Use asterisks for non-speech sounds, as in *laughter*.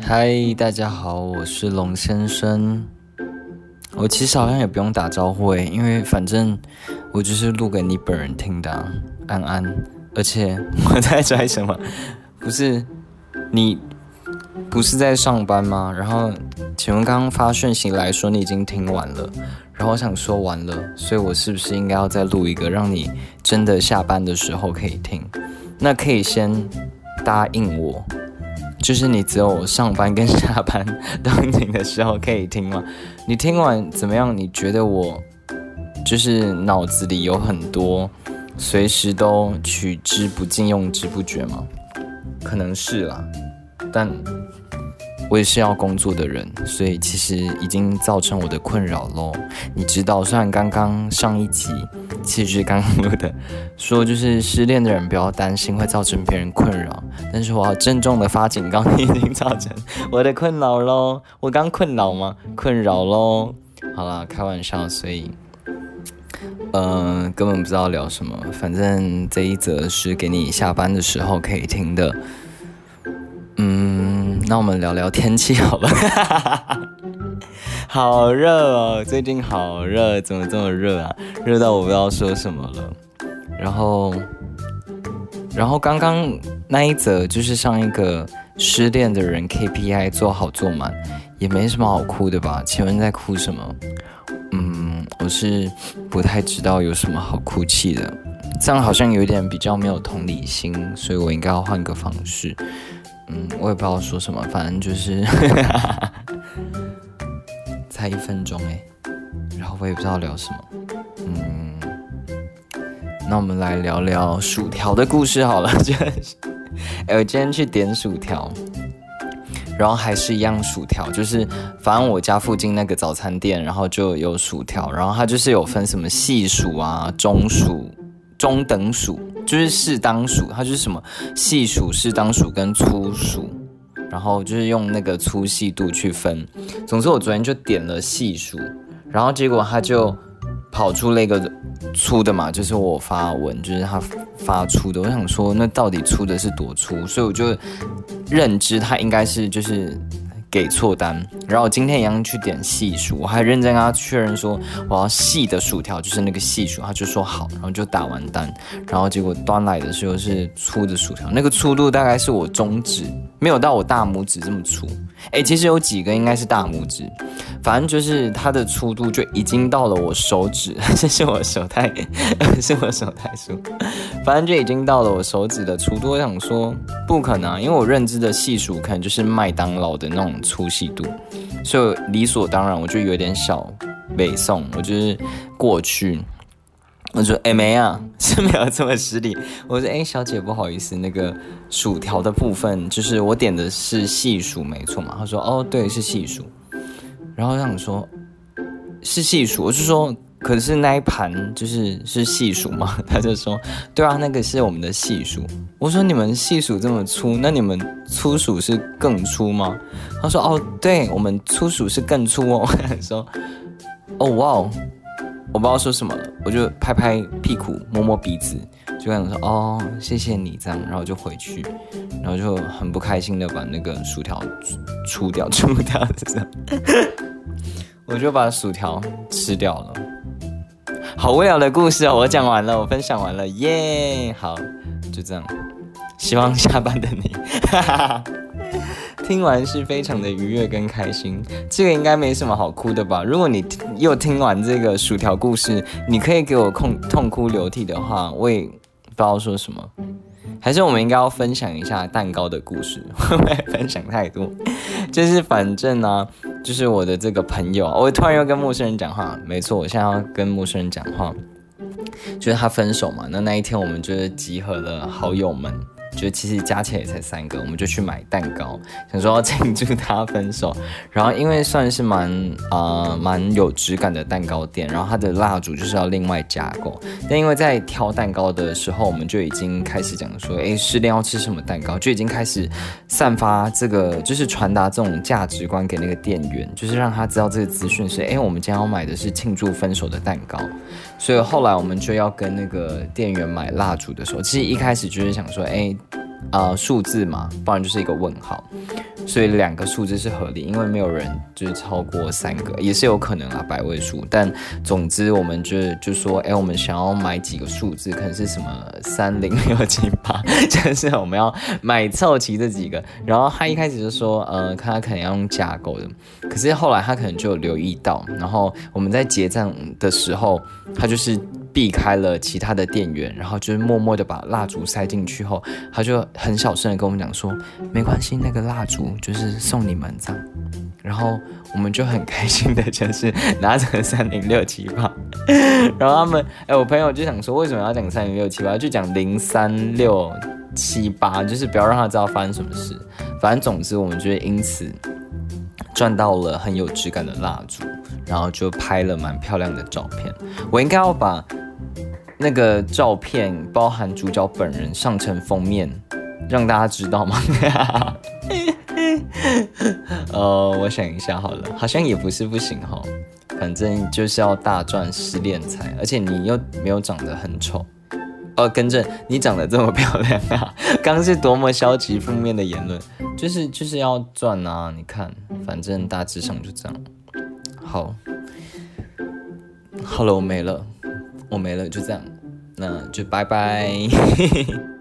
嗨，大家好，我是龙先生。我其实好像也不用打招呼诶，因为反正我就是录给你本人听的，安安。而且 *laughs* 我在拽什么？不是你不是在上班吗？然后请问刚刚发讯息来说你已经听完了，然后我想说完了，所以我是不是应该要再录一个，让你真的下班的时候可以听？那可以先答应我。就是你只有上班跟下班当听的时候可以听吗？你听完怎么样？你觉得我就是脑子里有很多，随时都取之不尽用之不绝吗？可能是啦，但。我也是要工作的人，所以其实已经造成我的困扰喽。你知道，虽然刚刚上一集其实刚刚录的，说就是失恋的人不要担心会造成别人困扰，但是我要郑重的发警告，你已经造成我的困扰喽。我刚困扰吗？困扰喽。好啦，开玩笑，所以，嗯，根本不知道聊什么。反正这一则是给你下班的时候可以听的。嗯，那我们聊聊天气好了。好热哦，最近好热，怎么这么热啊？热到我不知道说什么了。然后，然后刚刚那一则就是上一个失恋的人 KPI 做好做满，也没什么好哭的吧？请问在哭什么？嗯，我是不太知道有什么好哭泣的。这样好像有点比较没有同理心，所以我应该要换个方式。嗯，我也不知道说什么，反正就是才一分钟哎，然后我也不知道聊什么。嗯，那我们来聊聊薯条的故事好了。*laughs* 就，哎，我今天去点薯条，然后还是一样薯条，就是反正我家附近那个早餐店，然后就有薯条，然后它就是有分什么细薯啊、中薯、中等薯。就是适当薯，它就是什么细薯、适当薯跟粗薯，然后就是用那个粗细度去分。总之，我昨天就点了细数，然后结果他就跑出了一个粗的嘛，就是我发文，就是他发出的。我想说，那到底粗的是多粗？所以我就认知他应该是就是。给错单，然后今天一样去点细薯，我还认真跟他确认说我要细的薯条，就是那个细薯，他就说好，然后就打完单，然后结果端来的时候是粗的薯条，那个粗度大概是我中指，没有到我大拇指这么粗，哎，其实有几个应该是大拇指，反正就是它的粗度就已经到了我手指，这 *laughs* 是我手太，是我手太粗，反正就已经到了我手指的粗度，我想说不可能，因为我认知的细薯可能就是麦当劳的那种。粗细度，所以理所当然，我就有点小北宋，我就是过去，我说哎没啊，*laughs* 是没有这么失礼。我说哎小姐不好意思，那个薯条的部分就是我点的是细薯没错嘛？他说哦对是细薯，然后让你说是细薯，我是说。可是那一盘就是是细数吗？*laughs* 他就说，对啊，那个是我们的细数。我说你们细数这么粗，那你们粗数是更粗吗？他说哦，对我们粗数是更粗哦。*laughs* 我说哦哇哦，我不知道说什么了，我就拍拍屁股，摸摸鼻子，就跟他说哦，谢谢你这样，然后就回去，然后就很不开心的把那个薯条出掉，出掉这样，*laughs* 我就把薯条吃掉了。好无聊的故事哦，我讲完了，我分享完了，耶！好，就这样。希望下班的你，听完是非常的愉悦跟开心。这个应该没什么好哭的吧？如果你又听完这个薯条故事，你可以给我痛痛哭流涕的话，我也不知道说什么。还是我们应该要分享一下蛋糕的故事，会不会分享太多？*laughs* 就是反正呢，就是我的这个朋友，我突然又跟陌生人讲话，没错，我现在要跟陌生人讲话，就是他分手嘛，那那一天我们就是集合了好友们。就其实加起来也才三个，我们就去买蛋糕，想说要庆祝他分手。*laughs* 然后因为算是蛮啊蛮有质感的蛋糕店，然后它的蜡烛就是要另外加购。但因为在挑蛋糕的时候，我们就已经开始讲说，哎，失恋要吃什么蛋糕，就已经开始散发这个，就是传达这种价值观给那个店员，就是让他知道这个资讯是，哎，我们今天要买的是庆祝分手的蛋糕。所以后来我们就要跟那个店员买蜡烛的时候，其实一开始就是想说，哎。啊数字嘛，不然就是一个问号。所以两个数字是合理，因为没有人就是超过三个，也是有可能啊，百位数。但总之，我们就就说，哎，我们想要买几个数字，可能是什么三零六七八，*laughs* 就是我们要买凑齐这几个。然后他一开始就说，呃，看他可能要用架构的，可是后来他可能就留意到，然后我们在结账的时候，他就是避开了其他的店员，然后就是默默的把蜡烛塞进去后，他就很小声的跟我们讲说，没关系，那个蜡烛。就是送你们这样，然后我们就很开心的，就是拿着三零六七八，*laughs* 然后他们，哎，我朋友就想说，为什么要讲三零六七八？就讲零三六七八，就是不要让他知道发生什么事。反正总之，我们就是因此赚到了很有质感的蜡烛，然后就拍了蛮漂亮的照片。我应该要把那个照片，包含主角本人上成封面，让大家知道吗？*laughs* 呃，我想一下好了，好像也不是不行哈，反正就是要大赚失恋财，而且你又没有长得很丑，哦，跟着你长得这么漂亮啊，刚是多么消极负面的言论，就是就是要赚啊，你看，反正大致上就这样，好，好了，我没了，我没了，就这样，那就拜拜。*laughs*